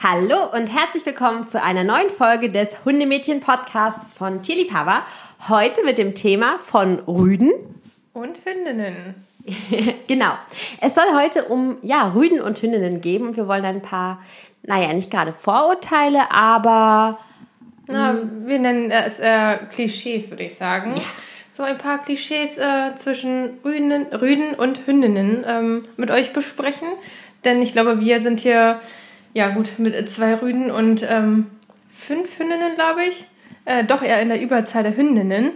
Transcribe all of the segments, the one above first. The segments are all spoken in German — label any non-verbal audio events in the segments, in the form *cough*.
Hallo und herzlich willkommen zu einer neuen Folge des Hundemädchen-Podcasts von Tierliebhaber. Heute mit dem Thema von Rüden und Hündinnen. *laughs* genau. Es soll heute um ja, Rüden und Hündinnen geben und wir wollen ein paar, naja, nicht gerade Vorurteile, aber. Na, wir nennen es äh, Klischees, würde ich sagen. Ja. So ein paar Klischees äh, zwischen Rüden, Rüden und Hündinnen ähm, mit euch besprechen. Denn ich glaube, wir sind hier ja, gut, mit zwei Rüden und ähm, fünf Hündinnen, glaube ich. Äh, doch eher in der Überzahl der Hündinnen.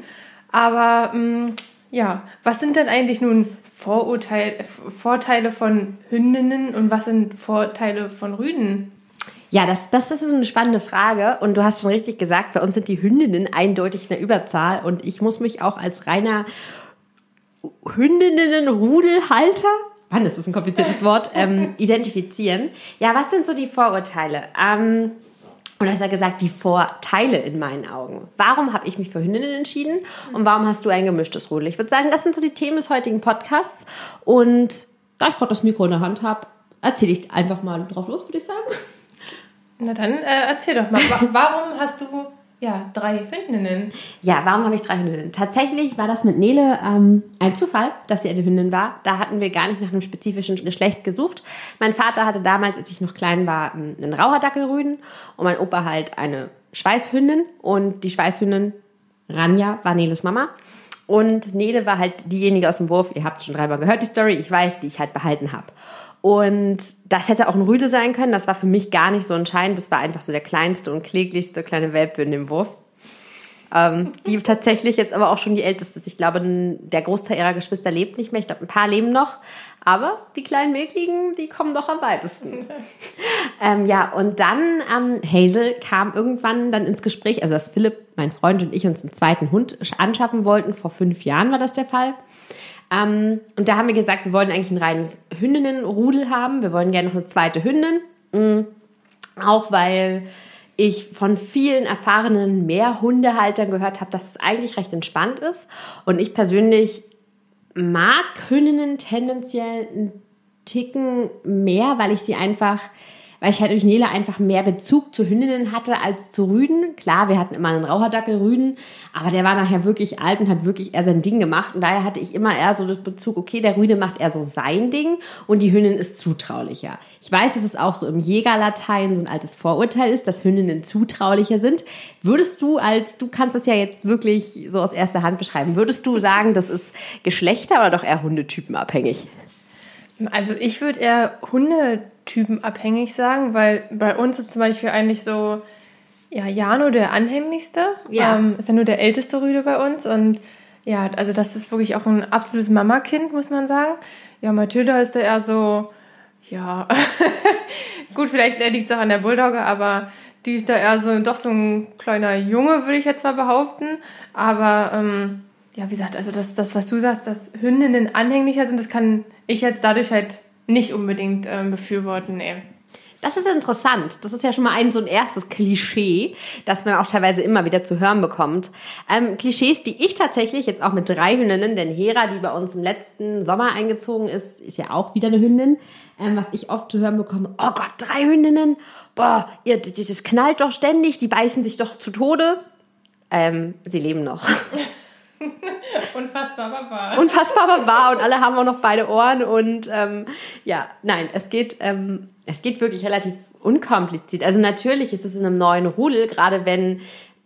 Aber ähm, ja, was sind denn eigentlich nun Vorurteil, Vorteile von Hündinnen und was sind Vorteile von Rüden? Ja, das, das, das ist eine spannende Frage. Und du hast schon richtig gesagt, bei uns sind die Hündinnen eindeutig in der Überzahl. Und ich muss mich auch als reiner Hündinnen-Rudelhalter Mann, ist das ein kompliziertes Wort, ähm, *laughs* identifizieren. Ja, was sind so die Vorurteile? Ähm, oder hast ja gesagt, die Vorteile in meinen Augen. Warum habe ich mich für Hündinnen entschieden und warum hast du ein gemischtes Rudel? Ich würde sagen, das sind so die Themen des heutigen Podcasts. Und da ich gerade das Mikro in der Hand habe, erzähle ich einfach mal drauf los, würde ich sagen. Na dann äh, erzähl doch mal, warum hast du ja, drei Hündinnen. Ja, warum habe ich drei Hündinnen? Tatsächlich war das mit Nele ähm, ein Zufall, dass sie eine Hündin war. Da hatten wir gar nicht nach einem spezifischen Geschlecht gesucht. Mein Vater hatte damals, als ich noch klein war, einen Rauherdackelrüden und mein Opa halt eine Schweißhündin. Und die Schweißhündin Ranja war Neles Mama. Und Nele war halt diejenige aus dem Wurf, ihr habt schon dreimal gehört, die Story, ich weiß, die ich halt behalten habe. Und das hätte auch ein Rüde sein können. Das war für mich gar nicht so entscheidend. Das war einfach so der kleinste und kläglichste kleine Welpe in dem Wurf. Ähm, die *laughs* tatsächlich jetzt aber auch schon die älteste ist. Ich glaube, der Großteil ihrer Geschwister lebt nicht mehr. Ich glaube, ein paar leben noch. Aber die kleinen Mädchen, die kommen doch am weitesten. *laughs* ähm, ja, und dann ähm, Hazel kam irgendwann dann ins Gespräch, also dass Philipp, mein Freund und ich uns einen zweiten Hund anschaffen wollten. Vor fünf Jahren war das der Fall. Ähm, und da haben wir gesagt, wir wollen eigentlich ein reines Hündinnenrudel haben. Wir wollen gerne noch eine zweite Hündin. Mhm. Auch weil ich von vielen erfahrenen Mehrhundehaltern gehört habe, dass es eigentlich recht entspannt ist. Und ich persönlich mag Hündinnen tendenziell einen Ticken mehr, weil ich sie einfach weil ich halt durch Nele einfach mehr Bezug zu Hündinnen hatte als zu Rüden. Klar, wir hatten immer einen Raucherdackel Rüden, aber der war nachher wirklich alt und hat wirklich eher sein Ding gemacht. Und daher hatte ich immer eher so das Bezug, okay, der Rüde macht eher so sein Ding und die Hündin ist zutraulicher. Ich weiß, dass es auch so im Jägerlatein so ein altes Vorurteil ist, dass Hündinnen zutraulicher sind. Würdest du als, du kannst es ja jetzt wirklich so aus erster Hand beschreiben, würdest du sagen, das ist Geschlechter oder doch eher Hundetypen abhängig? Also ich würde eher Hunde typenabhängig sagen, weil bei uns ist zum Beispiel eigentlich so, ja, Jano der anhänglichste. Ja. Ähm, ist ja nur der älteste Rüde bei uns und ja, also das ist wirklich auch ein absolutes Mamakind, muss man sagen. Ja, Mathilda ist da eher so, ja, *laughs* gut, vielleicht liegt es auch an der Bulldogge, aber die ist da eher so, doch so ein kleiner Junge, würde ich jetzt mal behaupten. Aber ähm, ja, wie gesagt, also das, das, was du sagst, dass Hündinnen anhänglicher sind, das kann ich jetzt dadurch halt nicht unbedingt ähm, befürworten, nee. Das ist interessant. Das ist ja schon mal ein so ein erstes Klischee, das man auch teilweise immer wieder zu hören bekommt. Ähm, Klischees, die ich tatsächlich jetzt auch mit drei Hündinnen, denn Hera, die bei uns im letzten Sommer eingezogen ist, ist ja auch wieder eine Hündin, ähm, was ich oft zu hören bekomme, oh Gott, drei Hündinnen, boah, ihr, das knallt doch ständig, die beißen sich doch zu Tode. Ähm, sie leben noch. *laughs* *laughs* Unfassbar wahr. Unfassbar wahr und alle haben auch noch beide Ohren und ähm, ja, nein, es geht, ähm, es geht wirklich relativ unkompliziert. Also natürlich ist es in einem neuen Rudel, gerade wenn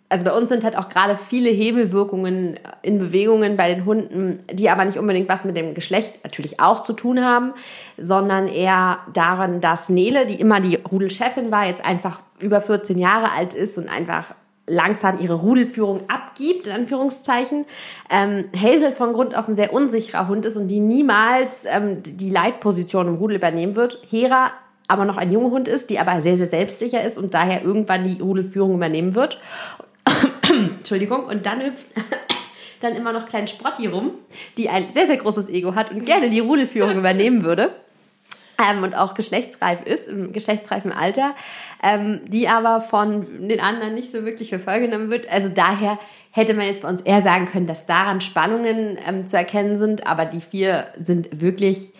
also bei uns sind halt auch gerade viele Hebelwirkungen in Bewegungen bei den Hunden, die aber nicht unbedingt was mit dem Geschlecht natürlich auch zu tun haben, sondern eher daran, dass Nele, die immer die Rudelchefin war, jetzt einfach über 14 Jahre alt ist und einfach langsam ihre Rudelführung abgibt, in Anführungszeichen. Ähm, Hazel von Grund auf ein sehr unsicherer Hund ist und die niemals ähm, die Leitposition im Rudel übernehmen wird. Hera aber noch ein junger Hund ist, die aber sehr, sehr selbstsicher ist und daher irgendwann die Rudelführung übernehmen wird. *coughs* Entschuldigung, und dann hüpft *coughs* dann immer noch klein Sprotti rum, die ein sehr, sehr großes Ego hat und gerne die Rudelführung übernehmen würde ähm, und auch geschlechtsreif ist, im geschlechtsreifen Alter, ähm, die aber von den anderen nicht so wirklich für voll genommen wird. Also daher hätte man jetzt bei uns eher sagen können, dass daran Spannungen ähm, zu erkennen sind, aber die vier sind wirklich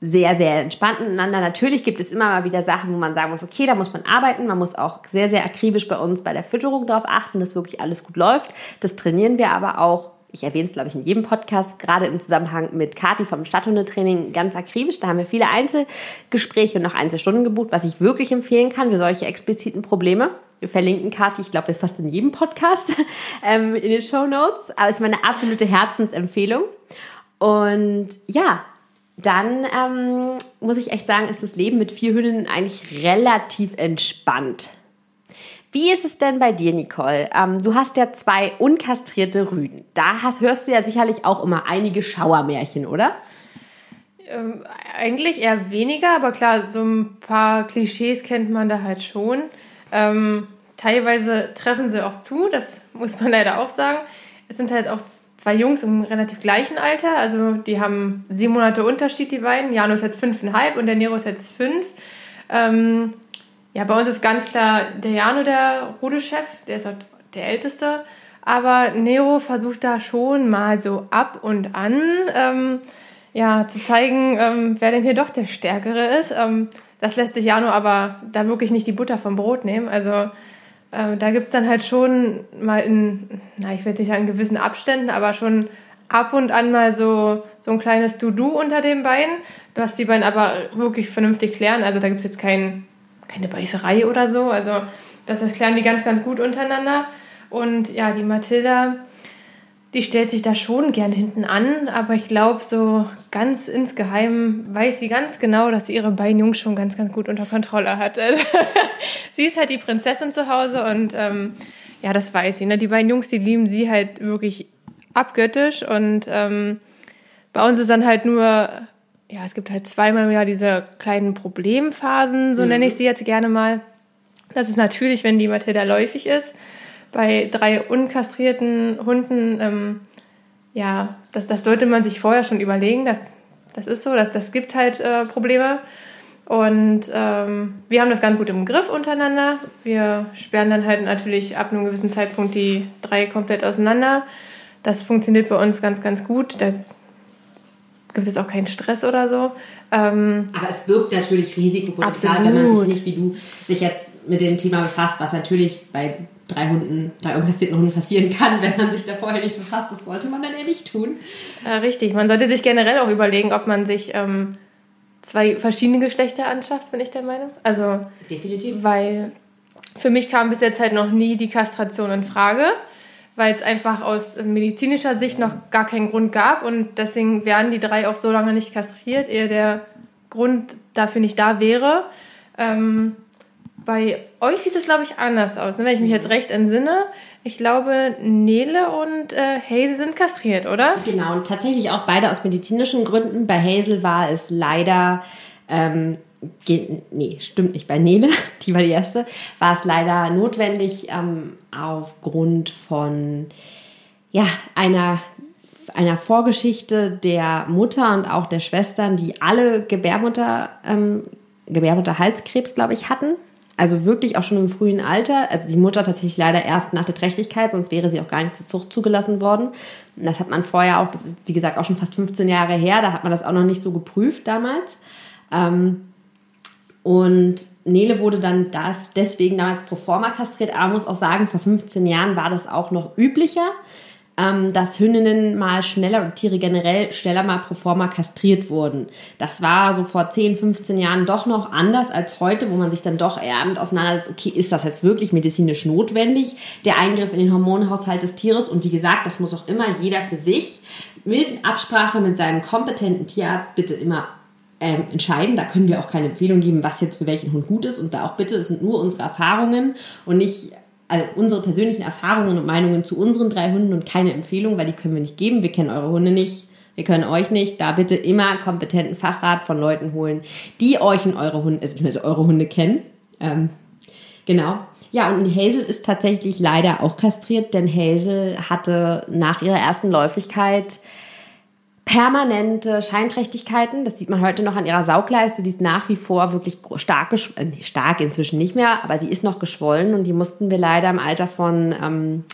sehr, sehr entspannt miteinander. Natürlich gibt es immer mal wieder Sachen, wo man sagen muss, okay, da muss man arbeiten. Man muss auch sehr, sehr akribisch bei uns bei der Fütterung darauf achten, dass wirklich alles gut läuft. Das trainieren wir aber auch. Ich erwähne es, glaube ich, in jedem Podcast, gerade im Zusammenhang mit Kati vom Stadthundetraining ganz akribisch. Da haben wir viele Einzelgespräche und noch Einzelstunden gebucht, was ich wirklich empfehlen kann für solche expliziten Probleme. Wir verlinken Kati, ich glaube, fast in jedem Podcast *laughs* ähm, in den Show Notes. Aber es ist meine absolute Herzensempfehlung. Und ja, dann ähm, muss ich echt sagen, ist das Leben mit vier Hündinnen eigentlich relativ entspannt. Wie ist es denn bei dir, Nicole? Ähm, du hast ja zwei unkastrierte Rüden. Da hast, hörst du ja sicherlich auch immer einige Schauermärchen, oder? Ähm, eigentlich eher weniger, aber klar, so ein paar Klischees kennt man da halt schon. Ähm, teilweise treffen sie auch zu, das muss man *laughs* leider auch sagen. Es sind halt auch zwei Jungs im relativ gleichen Alter. Also die haben sieben Monate Unterschied, die beiden. Jano ist jetzt fünfeinhalb und der Nero ist jetzt fünf. Ähm, ja, bei uns ist ganz klar der Jano der Rudelchef, der ist halt der Älteste. Aber Nero versucht da schon mal so ab und an ähm, ja, zu zeigen, ähm, wer denn hier doch der Stärkere ist. Ähm, das lässt sich Jano aber da wirklich nicht die Butter vom Brot nehmen. Also äh, da gibt es dann halt schon mal in, na, ich will nicht sagen gewissen Abständen, aber schon ab und an mal so, so ein kleines Du-Du unter den Beinen, was die beiden aber wirklich vernünftig klären. Also da gibt es jetzt kein, keine Beißerei oder so. Also das, das klären die ganz, ganz gut untereinander. Und ja, die Mathilda, die stellt sich da schon gern hinten an, aber ich glaube, so ganz insgeheim weiß sie ganz genau, dass sie ihre beiden Jungs schon ganz, ganz gut unter Kontrolle hat. *laughs* Also, sie ist halt die Prinzessin zu Hause und ähm, ja, das weiß sie. Ne? Die beiden Jungs, die lieben sie halt wirklich abgöttisch und ähm, bei uns ist dann halt nur, ja, es gibt halt zweimal im Jahr diese kleinen Problemphasen, so mhm. nenne ich sie jetzt gerne mal. Das ist natürlich, wenn die Mathilda läufig ist bei drei unkastrierten Hunden, ähm, ja, das, das sollte man sich vorher schon überlegen. Das, das ist so, das, das gibt halt äh, Probleme. Und ähm, wir haben das ganz gut im Griff untereinander. Wir sperren dann halt natürlich ab einem gewissen Zeitpunkt die drei komplett auseinander. Das funktioniert bei uns ganz, ganz gut. Da gibt es auch keinen Stress oder so. Ähm, Aber es birgt natürlich Risikopotenzial, wenn man sich nicht wie du sich jetzt mit dem Thema befasst, was natürlich bei drei Hunden, drei unkastrierten Hunden passieren kann, wenn man sich da vorher nicht befasst. Das sollte man dann eher nicht tun. Ja, richtig. Man sollte sich generell auch überlegen, ob man sich ähm, zwei verschiedene Geschlechter anschafft, bin ich der Meinung. Also definitiv. Weil für mich kam bis jetzt halt noch nie die Kastration in Frage, weil es einfach aus medizinischer Sicht noch gar keinen Grund gab und deswegen werden die drei auch so lange nicht kastriert, ehe der Grund dafür nicht da wäre. Ähm, bei euch sieht es, glaube ich, anders aus, ne? wenn ich mich jetzt recht entsinne. Ich glaube, Nele und äh, Hazel sind kastriert, oder? Genau, und tatsächlich auch beide aus medizinischen Gründen. Bei Hazel war es leider, ähm, nee, stimmt nicht, bei Nele, *laughs* die war die erste, war es leider notwendig ähm, aufgrund von ja, einer einer Vorgeschichte der Mutter und auch der Schwestern, die alle Gebärmutter, ähm, Gebärmutterhalskrebs, glaube ich, hatten. Also wirklich auch schon im frühen Alter. Also die Mutter tatsächlich leider erst nach der Trächtigkeit, sonst wäre sie auch gar nicht zur Zucht zugelassen worden. Und das hat man vorher auch, das ist wie gesagt auch schon fast 15 Jahre her, da hat man das auch noch nicht so geprüft damals. Ähm, und Nele wurde dann das deswegen damals pro forma kastriert. Aber man muss auch sagen, vor 15 Jahren war das auch noch üblicher ähm, dass Hündinnen mal schneller und Tiere generell schneller mal pro forma kastriert wurden. Das war so vor 10, 15 Jahren doch noch anders als heute, wo man sich dann doch eher damit auseinandersetzt, okay, ist das jetzt wirklich medizinisch notwendig, der Eingriff in den Hormonhaushalt des Tieres? Und wie gesagt, das muss auch immer jeder für sich mit Absprache mit seinem kompetenten Tierarzt bitte immer ähm, entscheiden. Da können wir auch keine Empfehlung geben, was jetzt für welchen Hund gut ist. Und da auch bitte, es sind nur unsere Erfahrungen und nicht also unsere persönlichen Erfahrungen und Meinungen zu unseren drei Hunden und keine Empfehlung, weil die können wir nicht geben. Wir kennen eure Hunde nicht. Wir können euch nicht. Da bitte immer kompetenten Fachrat von Leuten holen, die euch und eure Hunde, also eure Hunde kennen. Ähm, genau. Ja, und Hazel ist tatsächlich leider auch kastriert, denn Hazel hatte nach ihrer ersten Läufigkeit permanente Scheinträchtigkeiten. Das sieht man heute noch an ihrer Saugleiste. Die ist nach wie vor wirklich stark, äh, stark inzwischen nicht mehr, aber sie ist noch geschwollen und die mussten wir leider im Alter von ähm,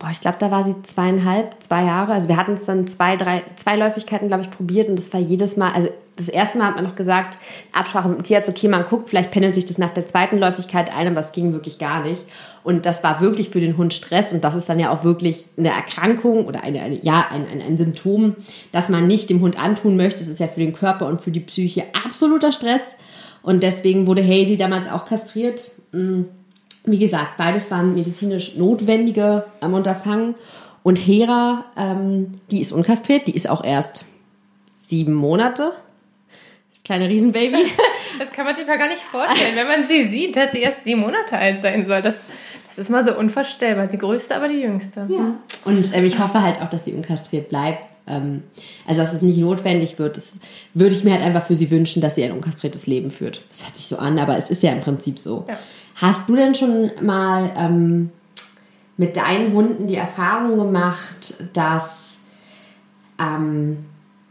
boah, ich glaube, da war sie zweieinhalb, zwei Jahre. Also wir hatten es dann zwei, drei, zwei Läufigkeiten, glaube ich, probiert und das war jedes Mal, also das erste Mal hat man noch gesagt, Absprache mit dem Tierarzt, okay, man guckt, vielleicht pendelt sich das nach der zweiten Läufigkeit ein, aber es ging wirklich gar nicht. Und das war wirklich für den Hund Stress und das ist dann ja auch wirklich eine Erkrankung oder eine, eine ja, ein, ein, ein Symptom, das man nicht dem Hund antun möchte. Es ist ja für den Körper und für die Psyche absoluter Stress. Und deswegen wurde Hazy damals auch kastriert. Hm, wie gesagt, beides waren medizinisch notwendige ähm, Unterfangen. Und Hera, ähm, die ist unkastriert, die ist auch erst sieben Monate. Das kleine Riesenbaby. *laughs* Das kann man sich mal gar nicht vorstellen, wenn man sie sieht, dass sie erst sieben Monate alt sein soll. Das, das ist mal so unvorstellbar. Die größte, aber die jüngste. Ja. Und ähm, ich hoffe halt auch, dass sie unkastriert bleibt. Ähm, also, dass es nicht notwendig wird. Das würde ich mir halt einfach für sie wünschen, dass sie ein unkastriertes Leben führt. Das hört sich so an, aber es ist ja im Prinzip so. Ja. Hast du denn schon mal ähm, mit deinen Hunden die Erfahrung gemacht, dass ähm,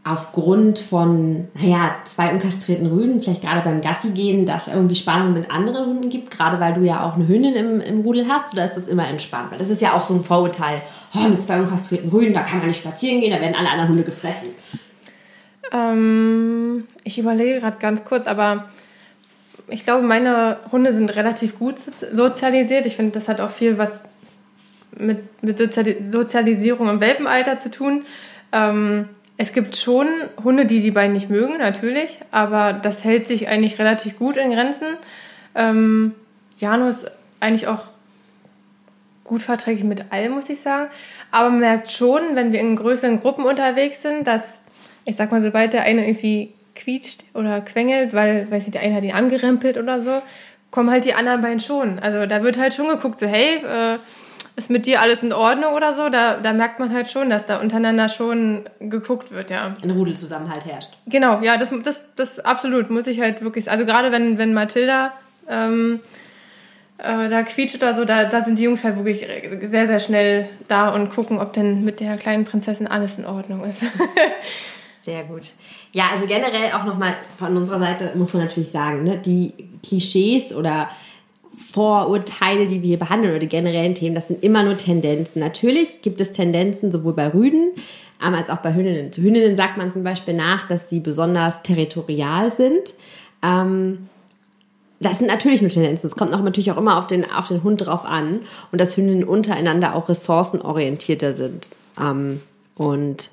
aufgrund von, naja, zwei unkastrierten Rüden, vielleicht gerade beim Gassi gehen, dass irgendwie Spannung mit anderen Hunden gibt, gerade weil du ja auch eine Hündin im, im Rudel hast, oder ist das immer entspannt? Weil das ist ja auch so ein Vorurteil, oh, mit zwei unkastrierten Rüden, da kann man nicht spazieren gehen, da werden alle anderen Hunde gefressen. Ähm, ich überlege gerade ganz kurz, aber ich glaube, meine Hunde sind relativ gut sozialisiert. Ich finde, das hat auch viel was mit, mit Sozialisierung im Welpenalter zu tun. Ähm, es gibt schon Hunde, die die beiden nicht mögen, natürlich, aber das hält sich eigentlich relativ gut in Grenzen. Ähm, Jano ist eigentlich auch gut verträglich mit allem, muss ich sagen. Aber man merkt schon, wenn wir in größeren Gruppen unterwegs sind, dass, ich sag mal, sobald der eine irgendwie quietscht oder quengelt, weil, weiß nicht, der eine hat ihn angerempelt oder so, kommen halt die anderen beiden schon. Also da wird halt schon geguckt, so, hey, äh, ist mit dir alles in Ordnung oder so? Da, da merkt man halt schon, dass da untereinander schon geguckt wird, ja. Ein Rudelzusammenhalt herrscht. Genau, ja, das, das, das absolut muss ich halt wirklich, also gerade wenn, wenn Mathilda ähm, äh, da quietscht oder so, da, da sind die Jungs halt wirklich sehr, sehr schnell da und gucken, ob denn mit der kleinen Prinzessin alles in Ordnung ist. *laughs* sehr gut. Ja, also generell auch nochmal von unserer Seite muss man natürlich sagen, ne, die Klischees oder Vorurteile, die wir hier behandeln oder die generellen Themen, das sind immer nur Tendenzen. Natürlich gibt es Tendenzen sowohl bei Rüden ähm, als auch bei Hündinnen. Zu Hündinnen sagt man zum Beispiel nach, dass sie besonders territorial sind. Ähm, das sind natürlich nur Tendenzen. Es kommt auch natürlich auch immer auf den, auf den Hund drauf an und dass Hündinnen untereinander auch ressourcenorientierter sind. Ähm, und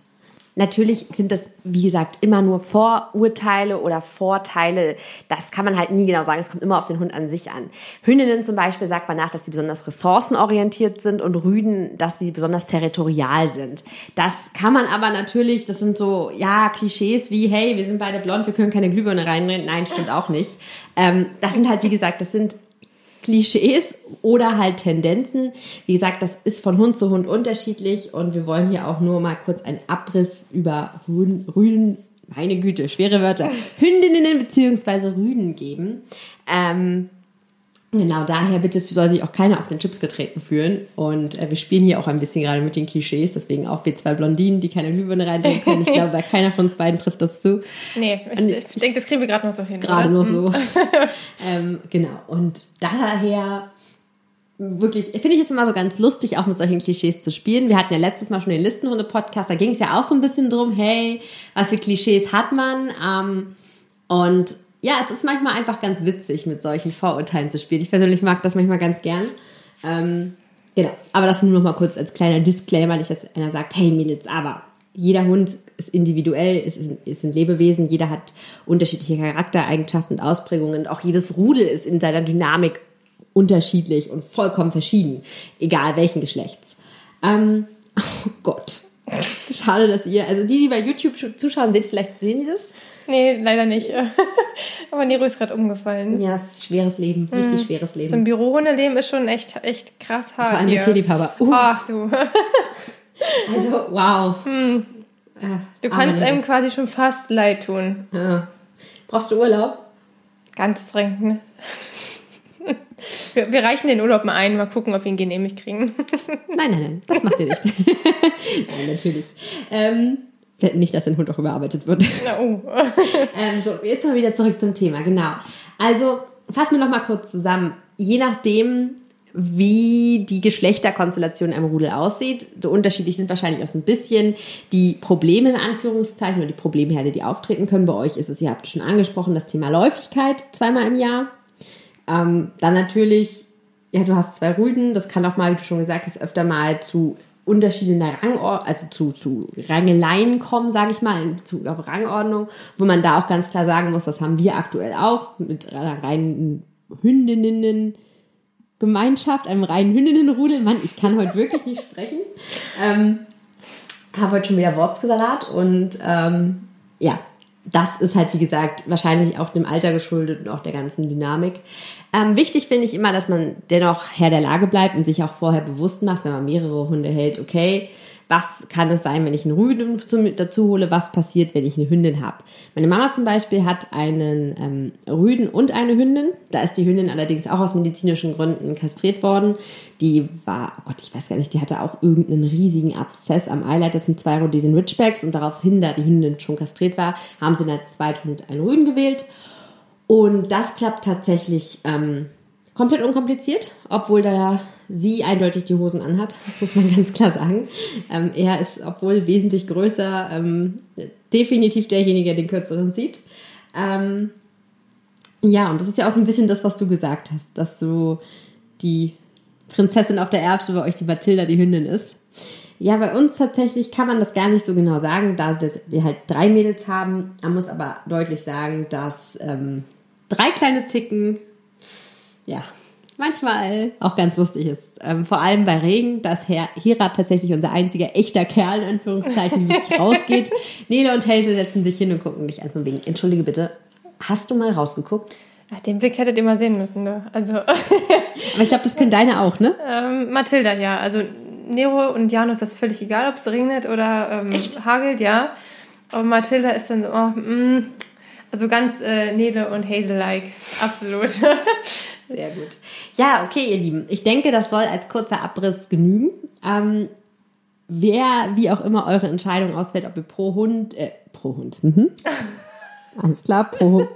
Natürlich sind das, wie gesagt, immer nur Vorurteile oder Vorteile. Das kann man halt nie genau sagen. Es kommt immer auf den Hund an sich an. Hündinnen zum Beispiel sagt man nach, dass sie besonders ressourcenorientiert sind und Rüden, dass sie besonders territorial sind. Das kann man aber natürlich, das sind so, ja, Klischees wie, hey, wir sind beide blond, wir können keine Glühbirne reinrennen. Nein, stimmt auch nicht. Ähm, das sind halt, wie gesagt, das sind Klischees oder halt Tendenzen. Wie gesagt, das ist von Hund zu Hund unterschiedlich und wir wollen hier auch nur mal kurz einen Abriss über Rüden, meine Güte, schwere Wörter, *laughs* Hündinnen bzw. Rüden geben. Ähm, Genau, daher bitte soll sich auch keiner auf den Chips getreten fühlen. Und äh, wir spielen hier auch ein bisschen gerade mit den Klischees, deswegen auch wir zwei Blondinen, die keine Glühbirne reintun können. Ich *laughs* glaube, bei keiner von uns beiden trifft das zu. Nee, ich, ich denke, das kriegen wir gerade noch so hin. Gerade nur so. *laughs* *laughs* ähm, genau, und daher wirklich, finde ich es immer so ganz lustig, auch mit solchen Klischees zu spielen. Wir hatten ja letztes Mal schon den Listenhunde-Podcast, da ging es ja auch so ein bisschen drum, hey, was für Klischees hat man? Ähm, und ja, es ist manchmal einfach ganz witzig, mit solchen Vorurteilen zu spielen. Ich persönlich mag das manchmal ganz gern. Ähm, genau, aber das nur noch mal kurz als kleiner Disclaimer, nicht, dass einer sagt, hey Mädels, aber jeder Hund ist individuell, ist, ist ein Lebewesen, jeder hat unterschiedliche Charaktereigenschaften und Ausprägungen. Und auch jedes Rudel ist in seiner Dynamik unterschiedlich und vollkommen verschieden, egal welchen Geschlechts. Ähm, *laughs* oh Gott, schade, dass ihr, also die, die bei YouTube zuschauen, sehen, vielleicht sehen die das. Nee, leider nicht. *laughs* Aber Nero ist gerade umgefallen. Ja, es ist schweres Leben, richtig mhm. schweres Leben. Zum Bürohundeleben ist schon echt, echt krass hart. Vor allem mit Tierliebhaber. Uh. Ach du. *laughs* also, wow. Hm. Äh, du kannst einem quasi schon fast leid tun. Ja. Brauchst du Urlaub? Ganz dringend, ne? *laughs* Wir, wir, reichen den Urlaub mal ein, mal gucken, ob wir ihn genehmigt kriegen. nein, nein, nein, das macht ihr nicht. nein, natürlich. Ähm, nicht, dass dein Hund auch überarbeitet wird. Na, oh. *laughs* ähm, so, jetzt mal wieder zurück zum Thema, genau. Also fassen wir noch mal kurz zusammen. Je nachdem, wie die Geschlechterkonstellation im Rudel aussieht. So unterschiedlich sind wahrscheinlich auch so ein bisschen die Probleme in Anführungszeichen oder die Problemherde, die auftreten können. Bei euch ist es, ihr habt es schon angesprochen, das Thema Läufigkeit zweimal im Jahr. Ähm, dann natürlich, ja, du hast zwei Rüden, das kann auch mal, wie du schon gesagt hast, öfter mal zu Unterschiede in der Rangordnung, also zu, zu Rangeleien kommen, sage ich mal, in Bezug auf Rangordnung, wo man da auch ganz klar sagen muss, das haben wir aktuell auch mit einer reinen Hündinnen. Gemeinschaft, einem reinen Hündinnenrudel. Mann, ich kann heute wirklich nicht sprechen. Ähm, habe heute schon wieder Wortsalat und ähm, ja, das ist halt, wie gesagt, wahrscheinlich auch dem Alter geschuldet und auch der ganzen Dynamik. Ähm, wichtig finde ich immer, dass man dennoch Herr der Lage bleibt und sich auch vorher bewusst macht, wenn man mehrere Hunde hält, okay, was kann es sein, wenn ich einen Rüden dazu hole, was passiert, wenn ich eine Hündin habe. Meine Mama zum Beispiel hat einen ähm, Rüden und eine Hündin. Da ist die Hündin allerdings auch aus medizinischen Gründen kastriert worden. Die war, oh Gott, ich weiß gar nicht, die hatte auch irgendeinen riesigen Abszess am Eileiter. Das sind zwei Rhodesian Ridgebacks und daraufhin, da die Hündin schon kastriert war, haben sie als Zweithund einen Rüden gewählt. Und das klappt tatsächlich ähm, komplett unkompliziert, obwohl da sie eindeutig die Hosen anhat. Das muss man *laughs* ganz klar sagen. Ähm, er ist, obwohl wesentlich größer, ähm, definitiv derjenige, der den kürzeren sieht. Ähm, ja, und das ist ja auch so ein bisschen das, was du gesagt hast, dass so die Prinzessin auf der Erbse bei euch die Mathilda die Hündin ist. Ja, bei uns tatsächlich kann man das gar nicht so genau sagen, da wir halt drei Mädels haben. Man muss aber deutlich sagen, dass ähm, drei kleine Zicken ja, manchmal auch ganz lustig ist. Ähm, vor allem bei Regen, dass Herr Hirat tatsächlich unser einziger echter Kerl, in Anführungszeichen, *laughs* wirklich rausgeht. Nele und Hazel setzen sich hin und gucken dich an von wegen, entschuldige bitte, hast du mal rausgeguckt? Ach, den Blick hättet ihr mal sehen müssen, ne? Also. *laughs* Aber ich glaube, das können deine auch, ne? Ähm, Mathilda, ja. Also Nero und Jano ist das völlig egal, ob es regnet oder ähm, hagelt, ja. Aber Mathilda ist dann so, oh, mm, also ganz äh, Nele und Hazel-like. Absolut. *laughs* Sehr gut. Ja, okay, ihr Lieben. Ich denke, das soll als kurzer Abriss genügen. Ähm, wer, wie auch immer, eure Entscheidung ausfällt, ob ihr pro Hund, äh, pro Hund, mhm. *laughs* Alles klar, pro Hund.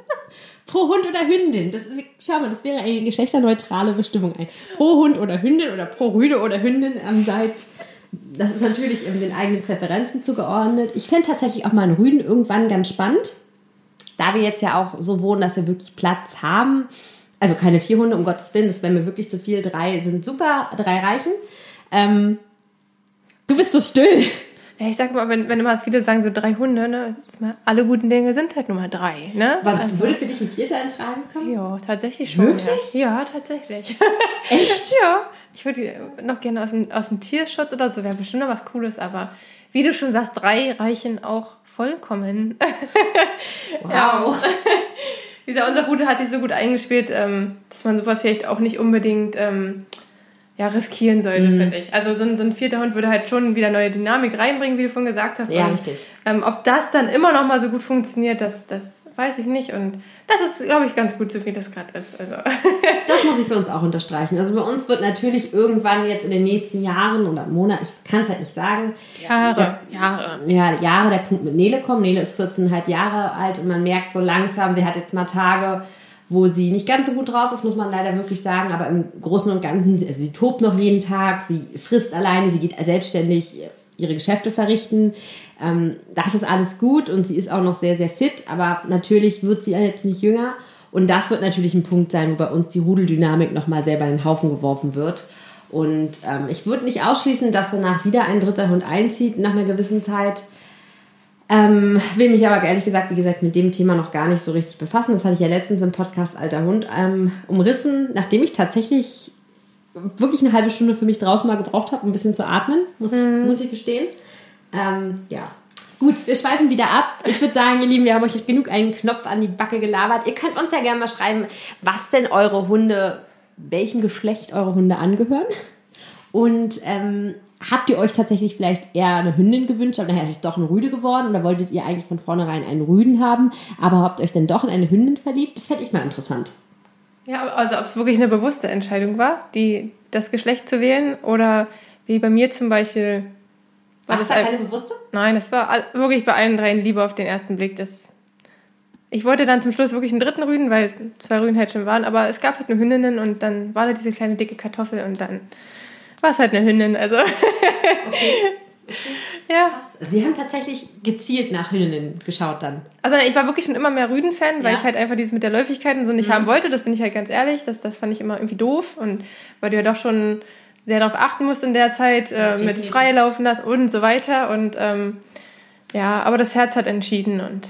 pro Hund oder Hündin. Das, schau mal, das wäre eine geschlechterneutrale Bestimmung. Ein pro Hund oder Hündin oder pro Rüde oder Hündin ähm, seid. Das ist natürlich in den eigenen Präferenzen zugeordnet. Ich fände tatsächlich auch mal einen Rüden irgendwann ganz spannend. Da wir jetzt ja auch so wohnen, dass wir wirklich Platz haben, also keine vier Hunde, um Gottes Willen, das wäre mir wirklich zu viel. Drei sind super, drei reichen. Ähm, du bist so still. Ja, ich sag mal, wenn, wenn immer viele sagen, so drei Hunde, ne, mal, alle guten Dinge sind halt nur mal drei. Ne? Was, also, würde für dich ein Vierter in Frage kommen? Ja, tatsächlich schon. Wirklich? Ja, ja tatsächlich. *laughs* Echt? ja. Ich würde noch gerne aus dem, aus dem Tierschutz oder so, wäre bestimmt noch was Cooles, aber wie du schon sagst, drei reichen auch vollkommen. *laughs* Wow. ja. *laughs* Dieser, unser Rudel hat sich so gut eingespielt, ähm, dass man sowas vielleicht auch nicht unbedingt ähm, ja, riskieren sollte, mhm. finde ich. Also so ein, so ein vierter Hund würde halt schon wieder neue Dynamik reinbringen, wie du vorhin gesagt hast. Ja, und, richtig. Ähm, ob das dann immer noch mal so gut funktioniert, das, das weiß ich nicht. Und das ist, glaube ich, ganz gut, so wie das gerade ist. Also. *laughs* das muss ich für uns auch unterstreichen. Also bei uns wird natürlich irgendwann jetzt in den nächsten Jahren oder Monaten, ich kann es halt nicht sagen. Jahre, der, Jahre. Ja, Jahre der Punkt mit Nele kommen. Nele ist 14,5 Jahre alt und man merkt so langsam, sie hat jetzt mal Tage, wo sie nicht ganz so gut drauf ist, muss man leider wirklich sagen. Aber im Großen und Ganzen, also sie tobt noch jeden Tag, sie frisst alleine, sie geht selbstständig ihre Geschäfte verrichten. Ähm, das ist alles gut und sie ist auch noch sehr, sehr fit, aber natürlich wird sie jetzt nicht jünger. Und das wird natürlich ein Punkt sein, wo bei uns die Rudeldynamik nochmal selber in den Haufen geworfen wird. Und ähm, ich würde nicht ausschließen, dass danach wieder ein dritter Hund einzieht nach einer gewissen Zeit. Ähm, will mich aber ehrlich gesagt, wie gesagt, mit dem Thema noch gar nicht so richtig befassen. Das hatte ich ja letztens im Podcast Alter Hund ähm, umrissen, nachdem ich tatsächlich wirklich eine halbe Stunde für mich draußen mal gebraucht habe, um ein bisschen zu atmen, muss, mhm. muss ich gestehen. Ähm, ja. Gut, wir schweifen wieder ab. Ich würde sagen, ihr Lieben, wir haben euch genug einen Knopf an die Backe gelabert. Ihr könnt uns ja gerne mal schreiben, was denn eure Hunde, welchem Geschlecht eure Hunde angehören. Und ähm, habt ihr euch tatsächlich vielleicht eher eine Hündin gewünscht, aber nachher ist es doch ein Rüde geworden oder wolltet ihr eigentlich von vornherein einen Rüden haben, aber habt euch dann doch in eine Hündin verliebt? Das fände ich mal interessant. Ja, also ob es wirklich eine bewusste Entscheidung war, die, das Geschlecht zu wählen oder wie bei mir zum Beispiel. War, das da keine bewusste? Nein, das war wirklich bei allen dreien Liebe auf den ersten Blick. Das ich wollte dann zum Schluss wirklich einen dritten Rüden, weil zwei Rüden halt schon waren, aber es gab halt eine Hündinnen und dann war da diese kleine dicke Kartoffel und dann war es halt eine Hündin. Also. *laughs* Okay. okay. Ja. Also wir haben tatsächlich gezielt nach Hündinnen geschaut dann. Also ich war wirklich schon immer mehr Rüden-Fan, weil ja. ich halt einfach dieses mit der Läufigkeit und so nicht mhm. haben wollte. Das bin ich halt ganz ehrlich. Das, das fand ich immer irgendwie doof und weil du ja doch schon sehr darauf achten musst in der Zeit, äh, mit frei laufen lassen und so weiter. Und ähm, ja, aber das Herz hat entschieden und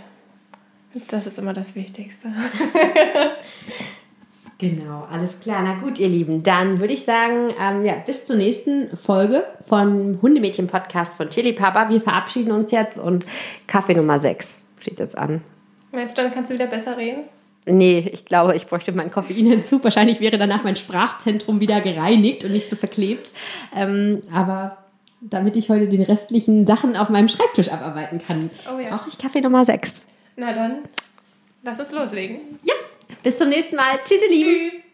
das ist immer das Wichtigste. *laughs* genau, alles klar. Na gut, ihr Lieben, dann würde ich sagen, ähm, ja, bis zur nächsten Folge von Hundemädchen-Podcast von Chili Papa. Wir verabschieden uns jetzt und Kaffee Nummer 6 steht jetzt an. Meinst du, dann kannst du wieder besser reden? Nee, ich glaube, ich bräuchte meinen Koffeinentzug. Wahrscheinlich wäre danach mein Sprachzentrum wieder gereinigt und nicht so verklebt. Ähm, aber damit ich heute den restlichen Sachen auf meinem Schreibtisch abarbeiten kann, oh ja. brauche ich Kaffee Nummer 6. Na dann, lass uns loslegen. Ja, bis zum nächsten Mal. Tschüss, ihr Lieben. Tschüss.